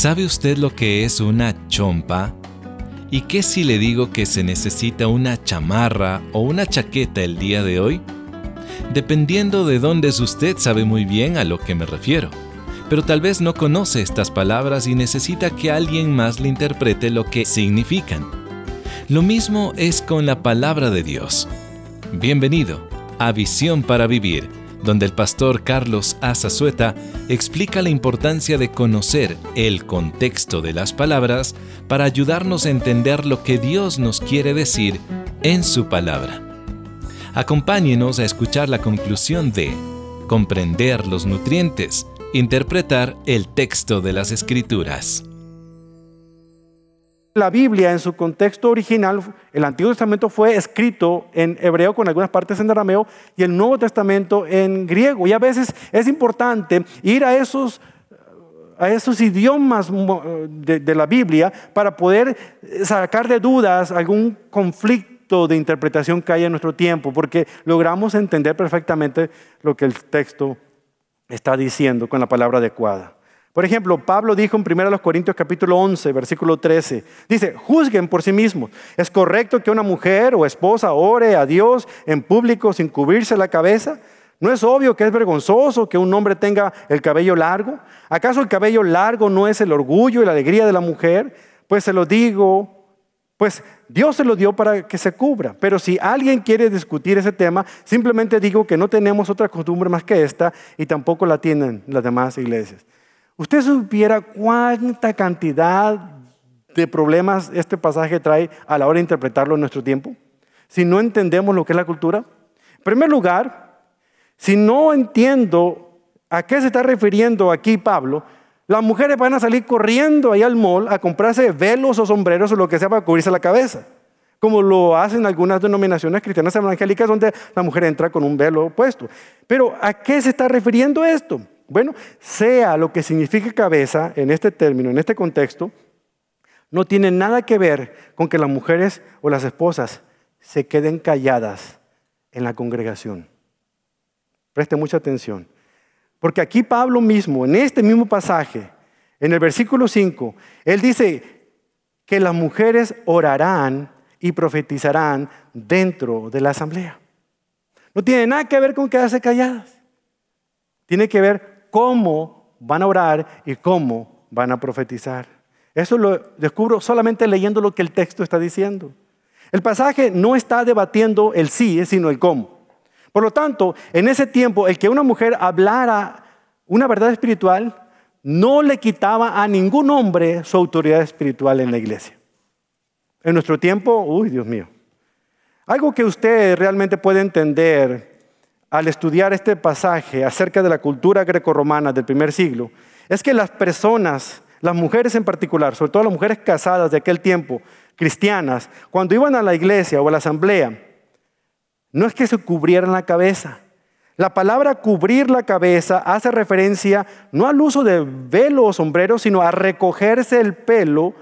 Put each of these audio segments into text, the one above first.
¿Sabe usted lo que es una chompa? ¿Y qué si le digo que se necesita una chamarra o una chaqueta el día de hoy? Dependiendo de dónde es usted sabe muy bien a lo que me refiero, pero tal vez no conoce estas palabras y necesita que alguien más le interprete lo que significan. Lo mismo es con la palabra de Dios. Bienvenido a Visión para Vivir donde el pastor Carlos Azazueta explica la importancia de conocer el contexto de las palabras para ayudarnos a entender lo que Dios nos quiere decir en su palabra. Acompáñenos a escuchar la conclusión de Comprender los nutrientes, interpretar el texto de las Escrituras. La Biblia en su contexto original, el Antiguo Testamento fue escrito en hebreo con algunas partes en arameo y el Nuevo Testamento en griego. Y a veces es importante ir a esos, a esos idiomas de, de la Biblia para poder sacar de dudas algún conflicto de interpretación que haya en nuestro tiempo, porque logramos entender perfectamente lo que el texto está diciendo con la palabra adecuada. Por ejemplo, Pablo dijo en 1 Corintios capítulo 11, versículo 13, dice, juzguen por sí mismos. ¿Es correcto que una mujer o esposa ore a Dios en público sin cubrirse la cabeza? ¿No es obvio que es vergonzoso que un hombre tenga el cabello largo? ¿Acaso el cabello largo no es el orgullo y la alegría de la mujer? Pues se lo digo, pues Dios se lo dio para que se cubra. Pero si alguien quiere discutir ese tema, simplemente digo que no tenemos otra costumbre más que esta y tampoco la tienen las demás iglesias. Usted supiera cuánta cantidad de problemas este pasaje trae a la hora de interpretarlo en nuestro tiempo. Si no entendemos lo que es la cultura. En primer lugar, si no entiendo a qué se está refiriendo aquí Pablo, las mujeres van a salir corriendo ahí al mall a comprarse velos o sombreros o lo que sea para cubrirse la cabeza, como lo hacen algunas denominaciones cristianas evangélicas donde la mujer entra con un velo puesto. Pero ¿a qué se está refiriendo esto? Bueno, sea lo que signifique cabeza en este término, en este contexto, no tiene nada que ver con que las mujeres o las esposas se queden calladas en la congregación. Preste mucha atención. Porque aquí Pablo mismo, en este mismo pasaje, en el versículo 5, él dice que las mujeres orarán y profetizarán dentro de la asamblea. No tiene nada que ver con quedarse calladas. Tiene que ver cómo van a orar y cómo van a profetizar. Eso lo descubro solamente leyendo lo que el texto está diciendo. El pasaje no está debatiendo el sí, sino el cómo. Por lo tanto, en ese tiempo, el que una mujer hablara una verdad espiritual no le quitaba a ningún hombre su autoridad espiritual en la iglesia. En nuestro tiempo, uy, Dios mío. Algo que usted realmente puede entender al estudiar este pasaje acerca de la cultura grecorromana del primer siglo es que las personas, las mujeres en particular, sobre todo las mujeres casadas de aquel tiempo, cristianas, cuando iban a la iglesia o a la asamblea, no es que se cubrieran la cabeza. La palabra cubrir la cabeza hace referencia no al uso de velo o sombrero, sino a recogerse el pelo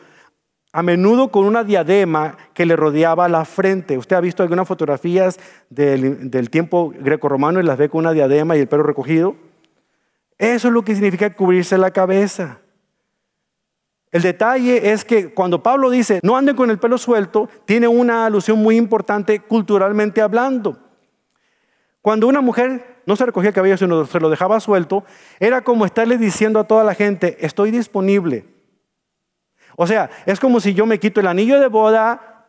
a menudo con una diadema que le rodeaba la frente. Usted ha visto algunas fotografías del, del tiempo greco-romano y las ve con una diadema y el pelo recogido. Eso es lo que significa cubrirse la cabeza. El detalle es que cuando Pablo dice, no anden con el pelo suelto, tiene una alusión muy importante culturalmente hablando. Cuando una mujer no se recogía el cabello, sino se lo dejaba suelto, era como estarle diciendo a toda la gente, estoy disponible o sea, es como si yo me quito el anillo de boda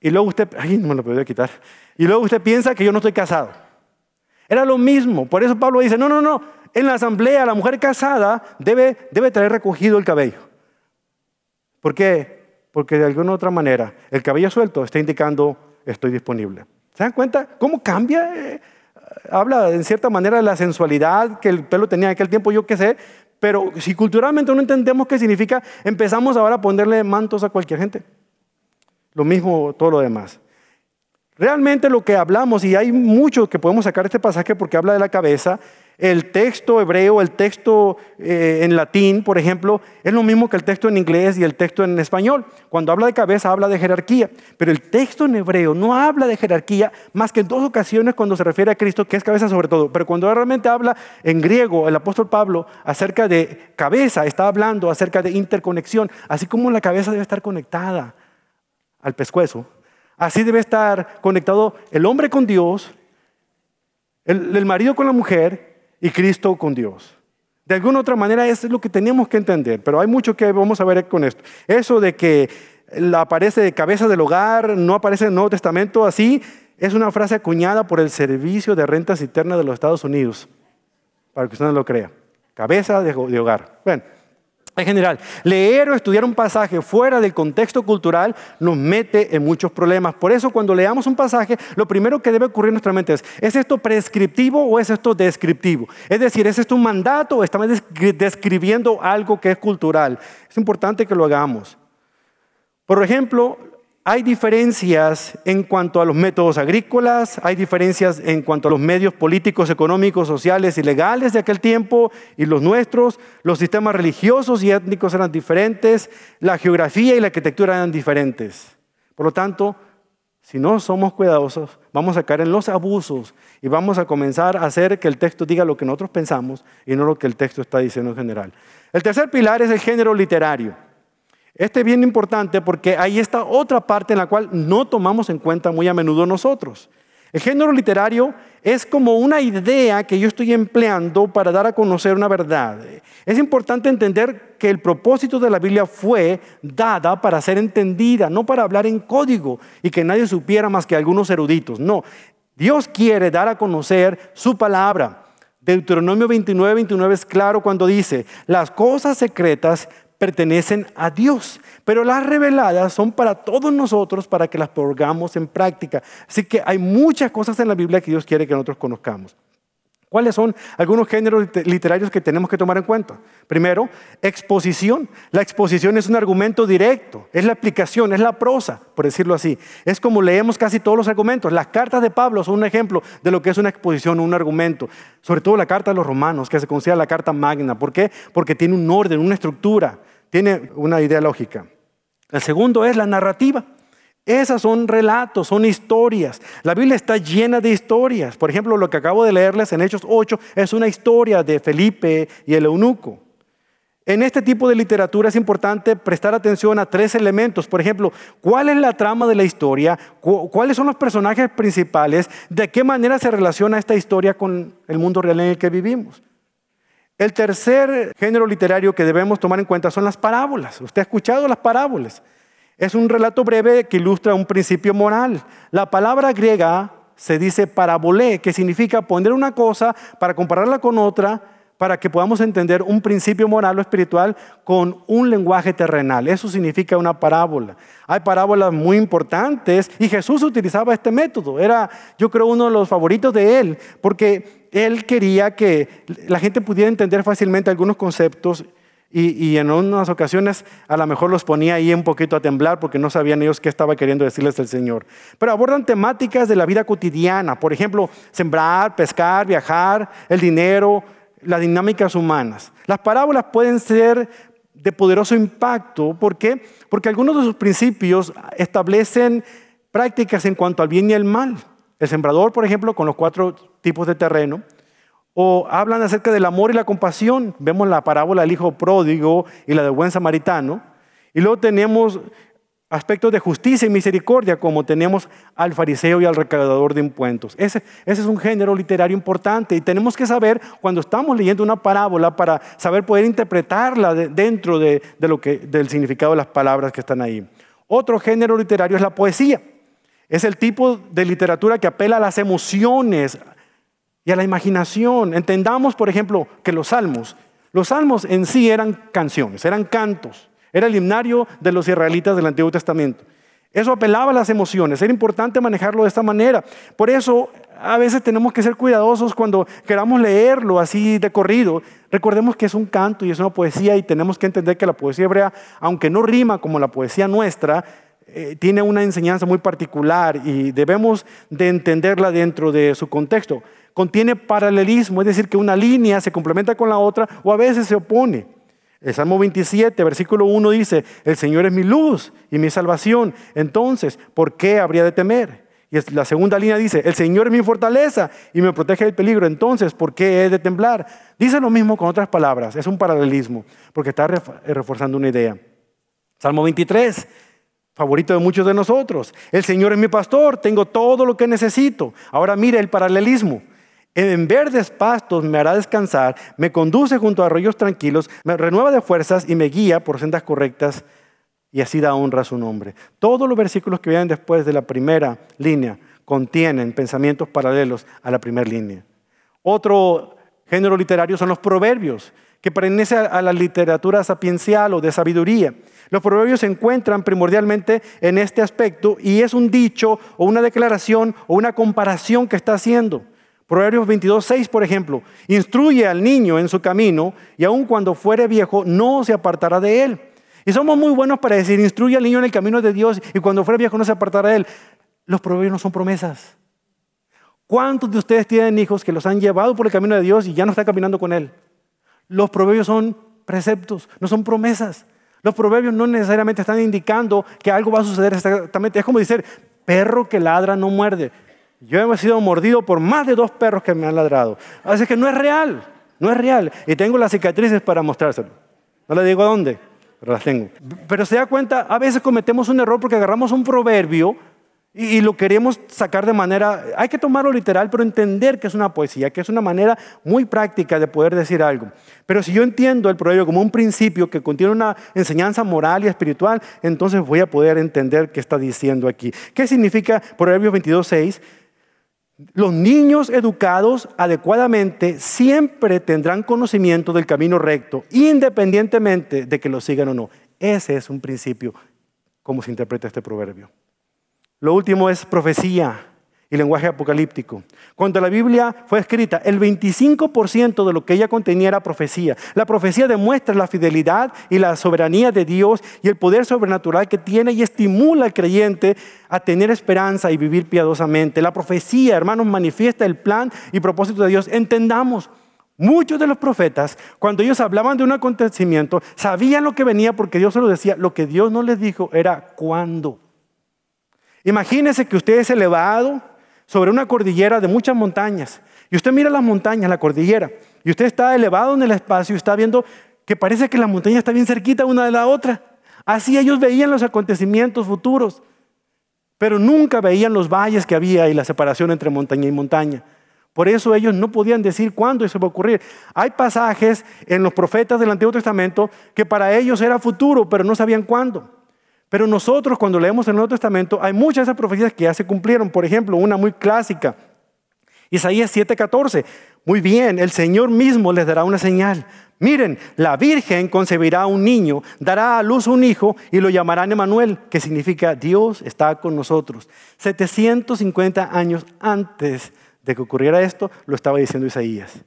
y luego usted, ay, no me lo podía quitar, y luego usted piensa que yo no estoy casado. Era lo mismo, por eso Pablo dice, no, no, no, en la asamblea la mujer casada debe, debe traer recogido el cabello. ¿Por qué? Porque de alguna otra manera el cabello suelto está indicando estoy disponible. ¿Se dan cuenta cómo cambia? Eh, habla en cierta manera de la sensualidad que el pelo tenía en aquel tiempo, yo qué sé, pero si culturalmente no entendemos qué significa, empezamos ahora a ponerle mantos a cualquier gente. Lo mismo todo lo demás. Realmente lo que hablamos, y hay mucho que podemos sacar de este pasaje porque habla de la cabeza, el texto hebreo, el texto eh, en latín, por ejemplo, es lo mismo que el texto en inglés y el texto en español. Cuando habla de cabeza, habla de jerarquía. Pero el texto en hebreo no habla de jerarquía más que en dos ocasiones cuando se refiere a Cristo, que es cabeza sobre todo. Pero cuando realmente habla en griego, el apóstol Pablo, acerca de cabeza, está hablando acerca de interconexión. Así como la cabeza debe estar conectada al pescuezo, así debe estar conectado el hombre con Dios, el marido con la mujer y Cristo con Dios. De alguna otra manera, eso es lo que tenemos que entender, pero hay mucho que vamos a ver con esto. Eso de que aparece de cabeza del hogar, no aparece en el Nuevo Testamento así, es una frase acuñada por el Servicio de Rentas Internas de los Estados Unidos, para que usted no lo crea. Cabeza de hogar. Bueno, en general, leer o estudiar un pasaje fuera del contexto cultural nos mete en muchos problemas. Por eso cuando leamos un pasaje, lo primero que debe ocurrir en nuestra mente es, ¿es esto prescriptivo o es esto descriptivo? Es decir, ¿es esto un mandato o estamos describiendo algo que es cultural? Es importante que lo hagamos. Por ejemplo, hay diferencias en cuanto a los métodos agrícolas, hay diferencias en cuanto a los medios políticos, económicos, sociales y legales de aquel tiempo y los nuestros. Los sistemas religiosos y étnicos eran diferentes, la geografía y la arquitectura eran diferentes. Por lo tanto, si no somos cuidadosos, vamos a caer en los abusos y vamos a comenzar a hacer que el texto diga lo que nosotros pensamos y no lo que el texto está diciendo en general. El tercer pilar es el género literario. Este es bien importante porque ahí está otra parte en la cual no tomamos en cuenta muy a menudo nosotros. El género literario es como una idea que yo estoy empleando para dar a conocer una verdad. Es importante entender que el propósito de la Biblia fue dada para ser entendida, no para hablar en código y que nadie supiera más que algunos eruditos. No, Dios quiere dar a conocer su palabra. Deuteronomio 29, 29 es claro cuando dice, las cosas secretas pertenecen a Dios, pero las reveladas son para todos nosotros para que las pongamos en práctica. Así que hay muchas cosas en la Biblia que Dios quiere que nosotros conozcamos. ¿Cuáles son algunos géneros literarios que tenemos que tomar en cuenta? Primero, exposición. La exposición es un argumento directo, es la explicación, es la prosa, por decirlo así. Es como leemos casi todos los argumentos. Las cartas de Pablo son un ejemplo de lo que es una exposición, un argumento. Sobre todo la carta de los romanos, que se considera la carta magna. ¿Por qué? Porque tiene un orden, una estructura tiene una idea lógica. El segundo es la narrativa. Esas son relatos, son historias. La Biblia está llena de historias. Por ejemplo, lo que acabo de leerles en Hechos 8 es una historia de Felipe y el eunuco. En este tipo de literatura es importante prestar atención a tres elementos. Por ejemplo, ¿cuál es la trama de la historia? ¿Cuáles son los personajes principales? ¿De qué manera se relaciona esta historia con el mundo real en el que vivimos? El tercer género literario que debemos tomar en cuenta son las parábolas. Usted ha escuchado las parábolas. Es un relato breve que ilustra un principio moral. La palabra griega se dice parabolé, que significa poner una cosa para compararla con otra para que podamos entender un principio moral o espiritual con un lenguaje terrenal. Eso significa una parábola. Hay parábolas muy importantes y Jesús utilizaba este método. Era, yo creo, uno de los favoritos de él, porque él quería que la gente pudiera entender fácilmente algunos conceptos y, en unas ocasiones a lo mejor los ponía ahí un poquito a temblar porque no sabían ellos qué estaba queriendo decirles el Señor. Pero abordan temáticas de la vida cotidiana, por ejemplo, sembrar, pescar, viajar, el dinero, las dinámicas humanas. Las parábolas pueden ser de poderoso impacto. ¿Por qué? Porque algunos de sus principios establecen prácticas en cuanto al bien y el mal. El sembrador, por ejemplo, con los cuatro tipos de terreno. O hablan acerca del amor y la compasión. Vemos la parábola del hijo pródigo y la del buen samaritano. Y luego tenemos aspectos de justicia y misericordia, como tenemos al fariseo y al recaudador de impuestos. Ese, es un género literario importante y tenemos que saber cuando estamos leyendo una parábola para saber poder interpretarla dentro de, lo que, del significado de las palabras que están ahí. Otro género literario es la poesía. Es el tipo de literatura que apela a las emociones y a la imaginación. Entendamos, por ejemplo, que los salmos, los salmos en sí eran canciones, eran cantos. Era el himnario de los israelitas del Antiguo Testamento. Eso apelaba a las emociones. Era importante manejarlo de esta manera. Por eso a veces tenemos que ser cuidadosos cuando queramos leerlo así de corrido. Recordemos que es un canto y es una poesía y tenemos que entender que la poesía hebrea, aunque no rima como la poesía nuestra, eh, tiene una enseñanza muy particular y debemos de entenderla dentro de su contexto. Contiene paralelismo, es decir, que una línea se complementa con la otra o a veces se opone. El Salmo 27, versículo 1 dice, el Señor es mi luz y mi salvación. Entonces, ¿por qué habría de temer? Y la segunda línea dice, el Señor es mi fortaleza y me protege del peligro. Entonces, ¿por qué he de temblar? Dice lo mismo con otras palabras. Es un paralelismo, porque está reforzando una idea. Salmo 23, favorito de muchos de nosotros. El Señor es mi pastor, tengo todo lo que necesito. Ahora mire el paralelismo. En verdes pastos me hará descansar, me conduce junto a arroyos tranquilos, me renueva de fuerzas y me guía por sendas correctas y así da honra a su nombre. Todos los versículos que vienen después de la primera línea contienen pensamientos paralelos a la primera línea. Otro género literario son los proverbios, que pertenece a la literatura sapiencial o de sabiduría. Los proverbios se encuentran primordialmente en este aspecto y es un dicho o una declaración o una comparación que está haciendo. Proverbios 22, 6, por ejemplo, instruye al niño en su camino y aun cuando fuere viejo no se apartará de él. Y somos muy buenos para decir, instruye al niño en el camino de Dios y cuando fuere viejo no se apartará de él. Los proverbios no son promesas. ¿Cuántos de ustedes tienen hijos que los han llevado por el camino de Dios y ya no están caminando con él? Los proverbios son preceptos, no son promesas. Los proverbios no necesariamente están indicando que algo va a suceder exactamente. Es como decir, perro que ladra no muerde. Yo he sido mordido por más de dos perros que me han ladrado. Así que no es real, no es real. Y tengo las cicatrices para mostrárselo. No le digo a dónde, pero las tengo. Pero se da cuenta, a veces cometemos un error porque agarramos un proverbio y, lo queremos sacar de manera, hay que tomarlo literal, pero entender que es una poesía, que es una manera muy práctica de poder decir algo. Pero si yo entiendo el proverbio como un principio que contiene una enseñanza moral y espiritual, entonces voy a poder entender qué está diciendo aquí. ¿Qué significa Proverbios 22.6? Los niños educados adecuadamente siempre tendrán conocimiento del camino recto, independientemente de que lo sigan o no. Ese es un principio, como se interpreta este proverbio. Lo último es profecía y lenguaje apocalíptico. Cuando la Biblia fue escrita, el 25% de lo que ella contenía era profecía. La profecía demuestra la fidelidad y la soberanía de Dios y el poder sobrenatural que tiene y estimula al creyente a tener esperanza y vivir piadosamente. La profecía, hermanos, manifiesta el plan y propósito de Dios. Entendamos. Muchos de los profetas, cuando ellos hablaban de un acontecimiento, sabían lo que venía porque Dios se lo decía. Lo que Dios no les dijo era cuándo. Imagínese que usted es elevado, sobre una cordillera de muchas montañas. Y usted mira las montañas, la cordillera, y usted está elevado en el espacio y está viendo que parece que la montaña está bien cerquita una de la otra. Así ellos veían los acontecimientos futuros, pero nunca veían los valles que había y la separación entre montaña y montaña. Por eso ellos no podían decir cuándo eso va a ocurrir. Hay pasajes en los profetas del Antiguo Testamento que para ellos era futuro, pero no sabían cuándo. Pero nosotros cuando leemos el Nuevo Testamento hay muchas de esas profecías que ya se cumplieron. Por ejemplo, una muy clásica, Isaías 7:14. Muy bien, el Señor mismo les dará una señal. Miren, la Virgen concebirá un niño, dará a luz un hijo y lo llamarán Emanuel, que significa Dios está con nosotros. 750 años antes de que ocurriera esto, lo estaba diciendo Isaías.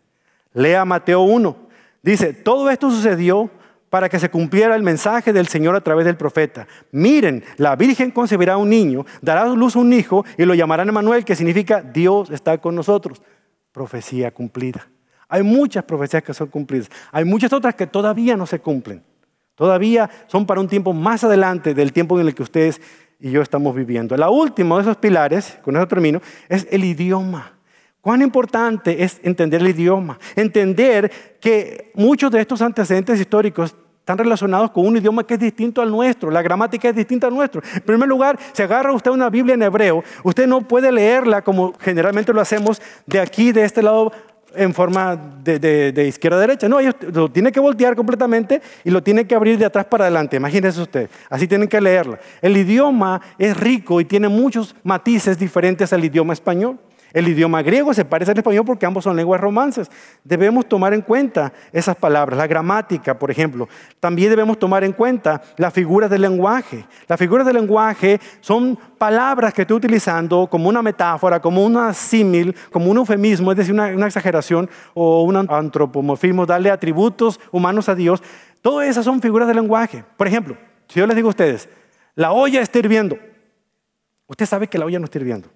Lea Mateo 1. Dice, todo esto sucedió para que se cumpliera el mensaje del Señor a través del profeta. Miren, la Virgen concebirá un niño, dará a luz un hijo y lo llamarán Emanuel, que significa Dios está con nosotros. Profecía cumplida. Hay muchas profecías que son cumplidas. Hay muchas otras que todavía no se cumplen. Todavía son para un tiempo más adelante del tiempo en el que ustedes y yo estamos viviendo. La última de esos pilares, con eso termino, es el idioma. Cuán importante es entender el idioma, entender que muchos de estos antecedentes históricos están relacionados con un idioma que es distinto al nuestro, la gramática es distinta al nuestro. En primer lugar, si agarra usted una Biblia en hebreo, usted no puede leerla como generalmente lo hacemos de aquí, de este lado, en forma de, izquierda a derecha. No, ellos lo tienen que voltear completamente y lo tienen que abrir de atrás para adelante. Imagínese usted, así tienen que leerla. El idioma es rico y tiene muchos matices diferentes al idioma español. El idioma griego se parece al español porque ambos son lenguas romances. Debemos tomar en cuenta esas palabras, la gramática, por ejemplo. También debemos tomar en cuenta las figuras del lenguaje. Las figuras del lenguaje son palabras que estoy utilizando como una metáfora, como una símil, como un eufemismo, es decir, una, una exageración o un antropomorfismo, darle atributos humanos a Dios. Todas esas son figuras del lenguaje. Por ejemplo, si yo les digo a ustedes, La olla está hirviendo. Usted sabe que la olla no está hirviendo.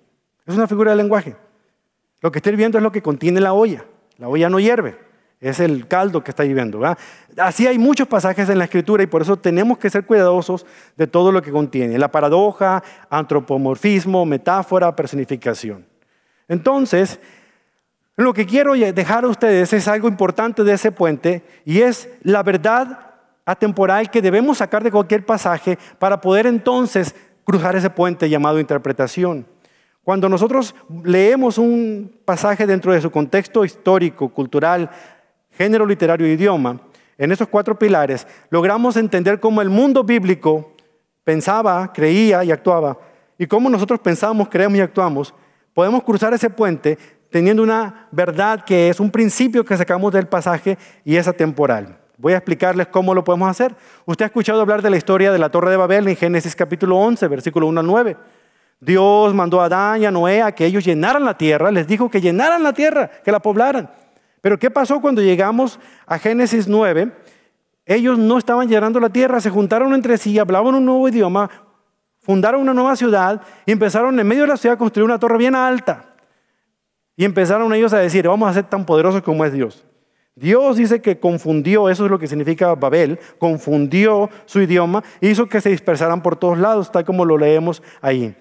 Es una figura de lenguaje. Lo que está hirviendo es lo que contiene la olla. La olla no hierve. Es el caldo que está hirviendo. Así hay muchos pasajes en la escritura y por eso tenemos que ser cuidadosos de todo lo que contiene. La paradoja, antropomorfismo, metáfora, personificación. Entonces, lo que quiero dejar a ustedes es algo importante de ese puente y es la verdad atemporal que debemos sacar de cualquier pasaje para poder entonces cruzar ese puente llamado interpretación. Cuando nosotros leemos un pasaje dentro de su contexto histórico, cultural, género literario e idioma, en esos cuatro pilares, logramos entender cómo el mundo bíblico pensaba, creía y actuaba, y cómo nosotros pensamos, creemos y actuamos, podemos cruzar ese puente teniendo una verdad que es un principio que sacamos del pasaje y es atemporal. Voy a explicarles cómo lo podemos hacer. Usted ha escuchado hablar de la historia de la Torre de Babel en Génesis capítulo 11, versículo 1 al 9. Dios mandó a Adán y a Noé a que ellos llenaran la tierra, les dijo que llenaran la tierra, que la poblaran. Pero ¿qué pasó cuando llegamos a Génesis 9? Ellos no estaban llenando la tierra, se juntaron entre sí, hablaban un nuevo idioma, fundaron una nueva ciudad y empezaron en medio de la ciudad a construir una torre bien alta. Y empezaron ellos a decir, vamos a ser tan poderosos como es Dios. Dios dice que confundió, eso es lo que significa Babel, confundió su idioma, hizo que se dispersaran por todos lados, tal como lo leemos ahí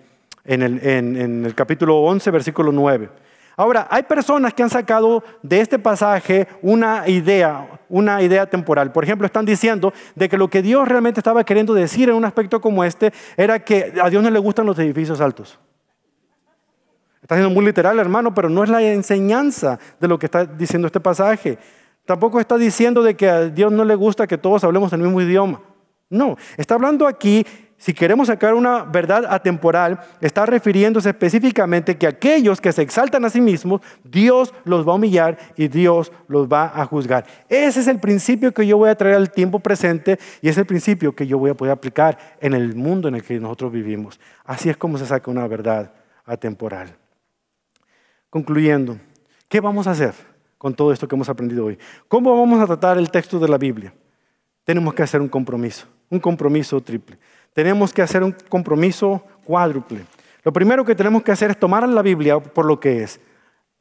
en el, capítulo 11, versículo 9. Ahora, hay personas que han sacado de este pasaje una idea, una idea temporal. Por ejemplo, están diciendo de que lo que Dios realmente estaba queriendo decir en un aspecto como este era que a Dios no le gustan los edificios altos. Está siendo muy literal, hermano, pero no es la enseñanza de lo que está diciendo este pasaje. Tampoco está diciendo de que a Dios no le gusta que todos hablemos el mismo idioma. No, está hablando aquí si queremos sacar una verdad atemporal, está refiriéndose específicamente que aquellos que se exaltan a sí mismos, Dios los va a humillar y Dios los va a juzgar. Ese es el principio que yo voy a traer al tiempo presente y es el principio que yo voy a poder aplicar en el mundo en el que nosotros vivimos. Así es como se saca una verdad atemporal. Concluyendo, ¿qué vamos a hacer con todo esto que hemos aprendido hoy? ¿Cómo vamos a tratar el texto de la Biblia? Tenemos que hacer un compromiso, un compromiso triple tenemos que hacer un compromiso cuádruple. Lo primero que tenemos que hacer es tomar la Biblia por lo que es,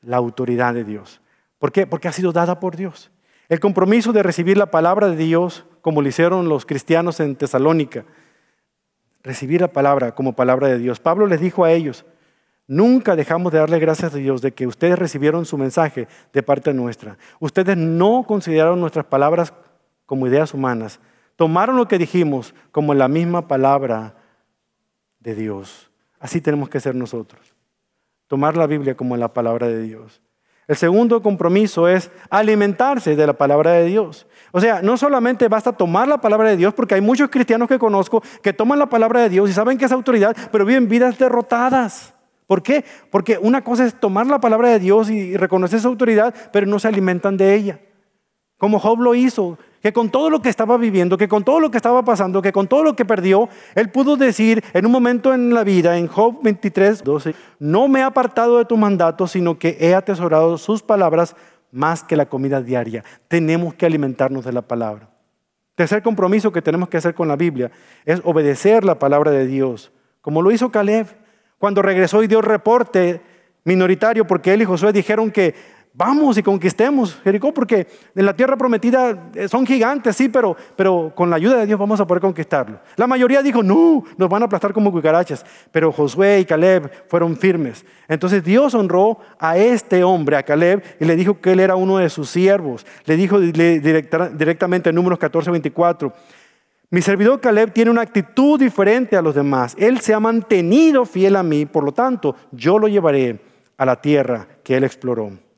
la autoridad de Dios. ¿Por qué? Porque ha sido dada por Dios. El compromiso de recibir la palabra de Dios, como lo hicieron los cristianos en Tesalónica, recibir la palabra como palabra de Dios. Pablo les dijo a ellos, nunca dejamos de darle gracias a Dios de que ustedes recibieron su mensaje de parte nuestra. Ustedes no consideraron nuestras palabras como ideas humanas, tomaron lo que dijimos como la misma palabra de Dios. Así tenemos que ser nosotros. Tomar la Biblia como la palabra de Dios. El segundo compromiso es alimentarse de la palabra de Dios. O sea, no solamente basta tomar la palabra de Dios, porque hay muchos cristianos que conozco que toman la palabra de Dios y saben que es autoridad, pero viven vidas derrotadas. ¿Por qué? Porque una cosa es tomar la palabra de Dios y reconocer su autoridad, pero no se alimentan de ella. Como Job lo hizo, que con todo lo que estaba viviendo, que con todo lo que estaba pasando, que con todo lo que perdió, él pudo decir en un momento en la vida, en Job 23, 12, no me he apartado de tu mandato, sino que he atesorado sus palabras más que la comida diaria. Tenemos que alimentarnos de la palabra. Tercer compromiso que tenemos que hacer con la Biblia es obedecer la palabra de Dios, como lo hizo Caleb cuando regresó y dio reporte minoritario porque él y Josué dijeron que vamos y conquistemos Jericó, porque en la tierra prometida eh, son gigantes, sí, pero, pero con la ayuda de Dios vamos a poder conquistarlo. La mayoría dijo, no, nos van a aplastar como cucarachas, pero Josué y Caleb fueron firmes. Entonces Dios honró a este hombre, a Caleb, y le dijo que él era uno de sus siervos. Le dijo directamente en números 14, 24. Mi servidor Caleb tiene una actitud diferente a los demás. Él se ha mantenido fiel a mí, por lo tanto, yo lo llevaré a la tierra que él exploró.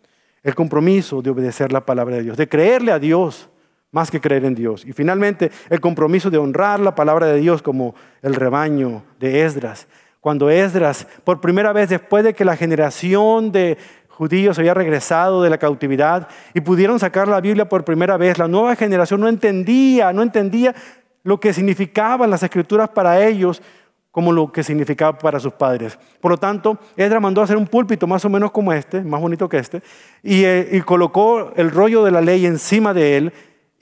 El compromiso de obedecer la palabra de Dios, de creerle a Dios más que creer en Dios. Y finalmente, el compromiso de honrar la palabra de Dios como el rebaño de Esdras. Cuando Esdras, por primera vez después de que la generación de judíos había regresado de la cautividad y pudieron sacar la Biblia por primera vez, la nueva generación no entendía, no entendía lo que significaban las escrituras para ellos, como lo que significaba para sus padres. Por lo tanto, Edra mandó a hacer un púlpito más o menos como este, más bonito que este, y, eh, y colocó el rollo de la ley encima de él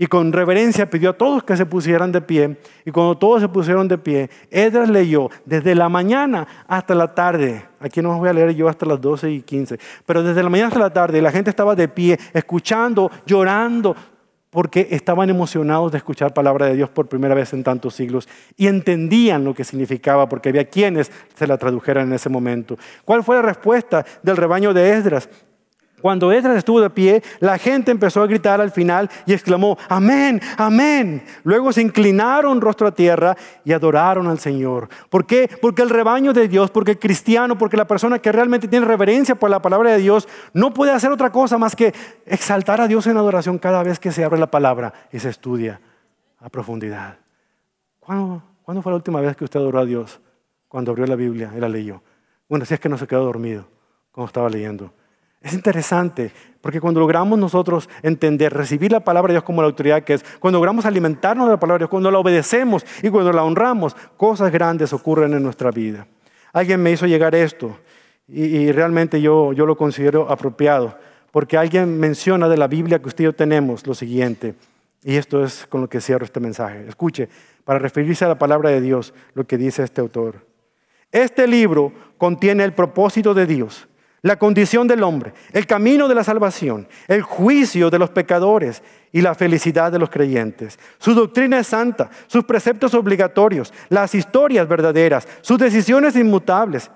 y con reverencia pidió a todos que se pusieran de pie. Y cuando todos se pusieron de pie, Edras leyó desde la mañana hasta la tarde. Aquí no voy a leer yo hasta las 12 y 15. Pero desde la mañana hasta la tarde la gente estaba de pie, escuchando, llorando, porque estaban emocionados de escuchar palabra de Dios por primera vez en tantos siglos y entendían lo que significaba porque había quienes se la tradujeran en ese momento. ¿Cuál fue la respuesta del rebaño de Esdras? Cuando Esdras estuvo de pie, la gente empezó a gritar al final y exclamó, amén, amén. Luego se inclinaron rostro a tierra y adoraron al Señor. ¿Por qué? Porque el rebaño de Dios, porque el cristiano, porque la persona que realmente tiene reverencia por la palabra de Dios, no puede hacer otra cosa más que exaltar a Dios en adoración cada vez que se abre la palabra y se estudia a profundidad. ¿Cuándo, ¿cuándo fue la última vez que usted adoró a Dios? Cuando abrió la Biblia y la leyó. Bueno, si es que no se quedó dormido cuando estaba leyendo. Es interesante, porque cuando logramos nosotros entender, recibir la palabra de Dios como la autoridad que es, cuando logramos alimentarnos de la palabra de Dios, cuando la obedecemos y cuando la honramos, cosas grandes ocurren en nuestra vida. Alguien me hizo llegar esto y, realmente yo, yo lo considero apropiado, porque alguien menciona de la Biblia que usted y yo tenemos lo siguiente, y esto es con lo que cierro este mensaje. Escuche, para referirse a la palabra de Dios, lo que dice este autor. Este libro contiene el propósito de Dios la condición del hombre, el camino de la salvación, el juicio de los pecadores y la felicidad de los creyentes. Su doctrina es santa, sus preceptos obligatorios, las historias verdaderas, sus decisiones inmutables.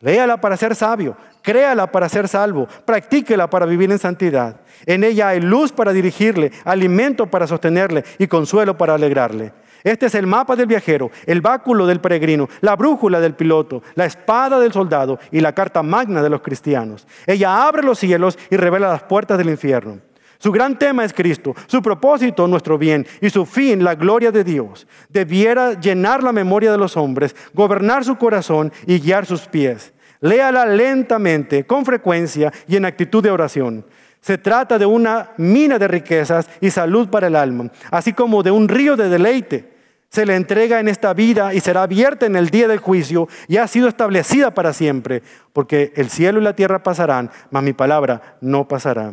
Léala para ser sabio, créala para ser salvo, practíquela para vivir en santidad. En ella hay luz para dirigirle, alimento para sostenerle y consuelo para alegrarle. Este es el mapa del viajero, el báculo del peregrino, la brújula del piloto, la espada del soldado y la carta magna de los cristianos. Ella abre los cielos y revela las puertas del infierno. Su gran tema es Cristo, su propósito nuestro bien y su fin la gloria de Dios. Debiera llenar la memoria de los hombres, gobernar su corazón y guiar sus pies. Léala lentamente, con frecuencia y en actitud de oración. Se trata de una mina de riquezas y salud para el alma, así como de un río de deleite. Se le entrega en esta vida y será abierta en el día del juicio y ha sido establecida para siempre, porque el cielo y la tierra pasarán, mas mi palabra no pasará.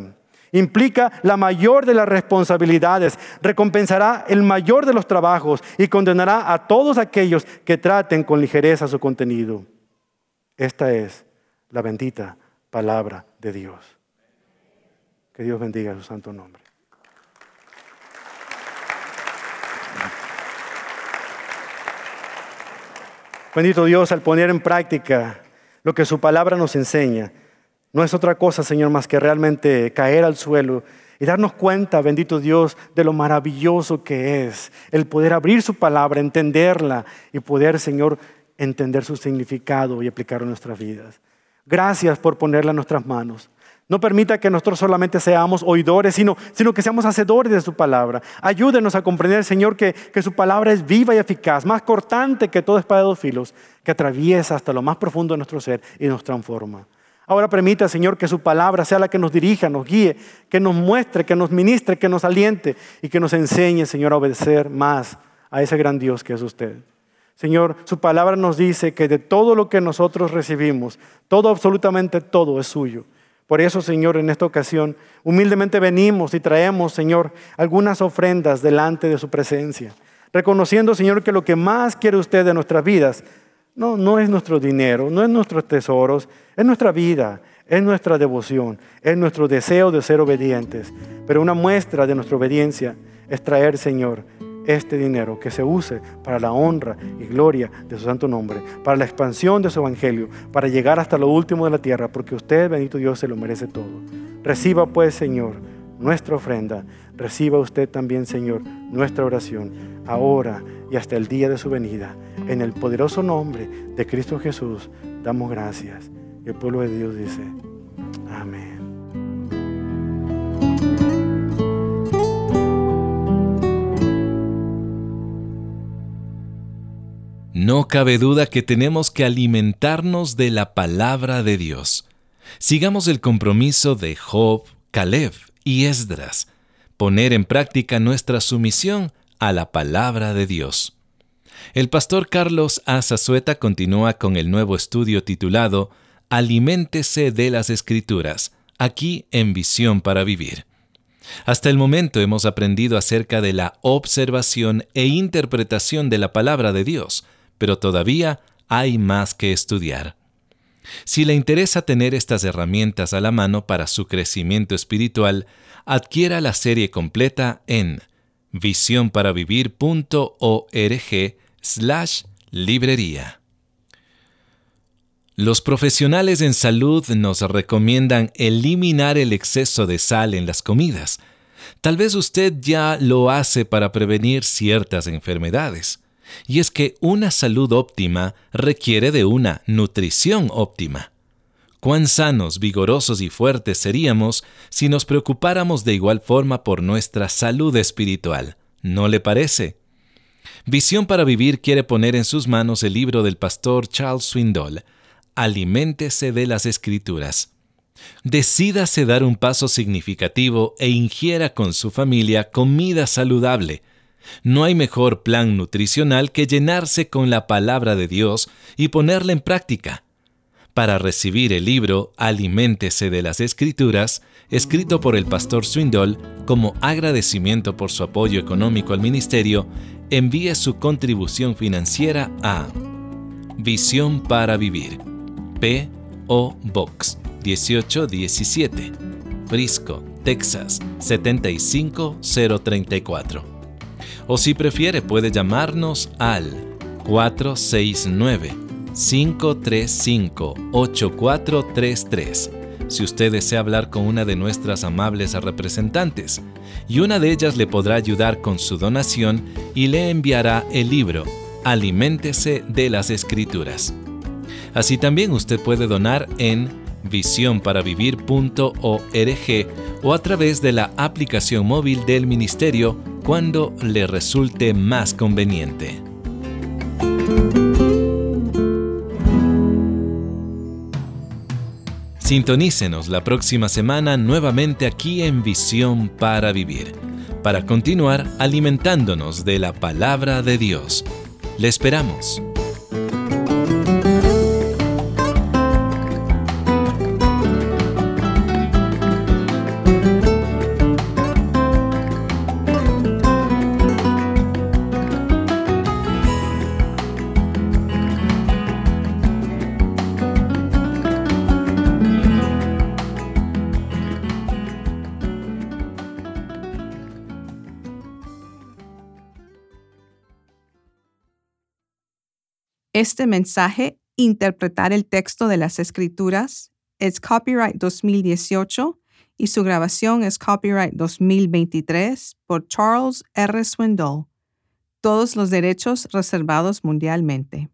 Implica la mayor de las responsabilidades, recompensará el mayor de los trabajos y condenará a todos aquellos que traten con ligereza su contenido. Esta es la bendita palabra de Dios. Que Dios bendiga su santo nombre. Bendito Dios, al poner en práctica lo que su palabra nos enseña, no es otra cosa, Señor, más que realmente caer al suelo y darnos cuenta, bendito Dios, de lo maravilloso que es el poder abrir su palabra, entenderla y poder, Señor, entender su significado y aplicarlo en nuestras vidas. Gracias por ponerla en nuestras manos. No permita que nosotros solamente seamos oidores, sino, sino que seamos hacedores de su palabra. Ayúdenos a comprender, Señor, que, que, su palabra es viva y eficaz, más cortante que todo espada de dos filos, que atraviesa hasta lo más profundo de nuestro ser y nos transforma. Ahora permita, Señor, que su palabra sea la que nos dirija, nos guíe, que nos muestre, que nos ministre, que nos aliente y que nos enseñe, Señor, a obedecer más a ese gran Dios que es usted. Señor, su palabra nos dice que de todo lo que nosotros recibimos, todo, absolutamente todo es suyo. Por eso, Señor, en esta ocasión, humildemente venimos y traemos, Señor, algunas ofrendas delante de su presencia, reconociendo, Señor, que lo que más quiere usted de nuestras vidas no, no es nuestro dinero, no es nuestros tesoros, es nuestra vida, es nuestra devoción, es nuestro deseo de ser obedientes. Pero una muestra de nuestra obediencia es traer, Señor, este dinero que se use para la honra y gloria de su santo nombre, para la expansión de su evangelio, para llegar hasta lo último de la tierra, porque usted, bendito Dios, se lo merece todo. Reciba pues, Señor, nuestra ofrenda. Reciba usted también, Señor, nuestra oración, ahora y hasta el día de su venida. En el poderoso nombre de Cristo Jesús, damos gracias. Y el pueblo de Dios dice, amén. No cabe duda que tenemos que alimentarnos de la palabra de Dios. Sigamos el compromiso de Job, Caleb y Esdras, poner en práctica nuestra sumisión a la palabra de Dios. El pastor Carlos Azazueta continúa con el nuevo estudio titulado Aliméntese de las Escrituras, aquí en Visión para Vivir. Hasta el momento hemos aprendido acerca de la observación e interpretación de la palabra de Dios, pero todavía hay más que estudiar. Si le interesa tener estas herramientas a la mano para su crecimiento espiritual, adquiera la serie completa en visionparavivir.org slash librería. Los profesionales en salud nos recomiendan eliminar el exceso de sal en las comidas. Tal vez usted ya lo hace para prevenir ciertas enfermedades. Y es que una salud óptima requiere de una nutrición óptima. Cuán sanos, vigorosos y fuertes seríamos si nos preocupáramos de igual forma por nuestra salud espiritual. ¿No le parece? Visión para Vivir quiere poner en sus manos el libro del pastor Charles Swindoll, aliméntese de las escrituras. Decídase dar un paso significativo e ingiera con su familia comida saludable. No hay mejor plan nutricional que llenarse con la palabra de Dios y ponerla en práctica. Para recibir el libro Aliméntese de las Escrituras, escrito por el pastor Swindoll como agradecimiento por su apoyo económico al ministerio, envíe su contribución financiera a Visión para Vivir P.O. Box 1817, Frisco, Texas 75034. O si prefiere puede llamarnos al 469-535-8433 si usted desea hablar con una de nuestras amables representantes, y una de ellas le podrá ayudar con su donación y le enviará el libro Aliméntese de las Escrituras. Así también usted puede donar en visionparavivir.org o a través de la aplicación móvil del Ministerio cuando le resulte más conveniente. Sintonícenos la próxima semana nuevamente aquí en Visión para Vivir, para continuar alimentándonos de la palabra de Dios. Le esperamos. Este mensaje, Interpretar el texto de las Escrituras, es copyright 2018 y su grabación es copyright 2023 por Charles R. Swindoll. Todos los derechos reservados mundialmente.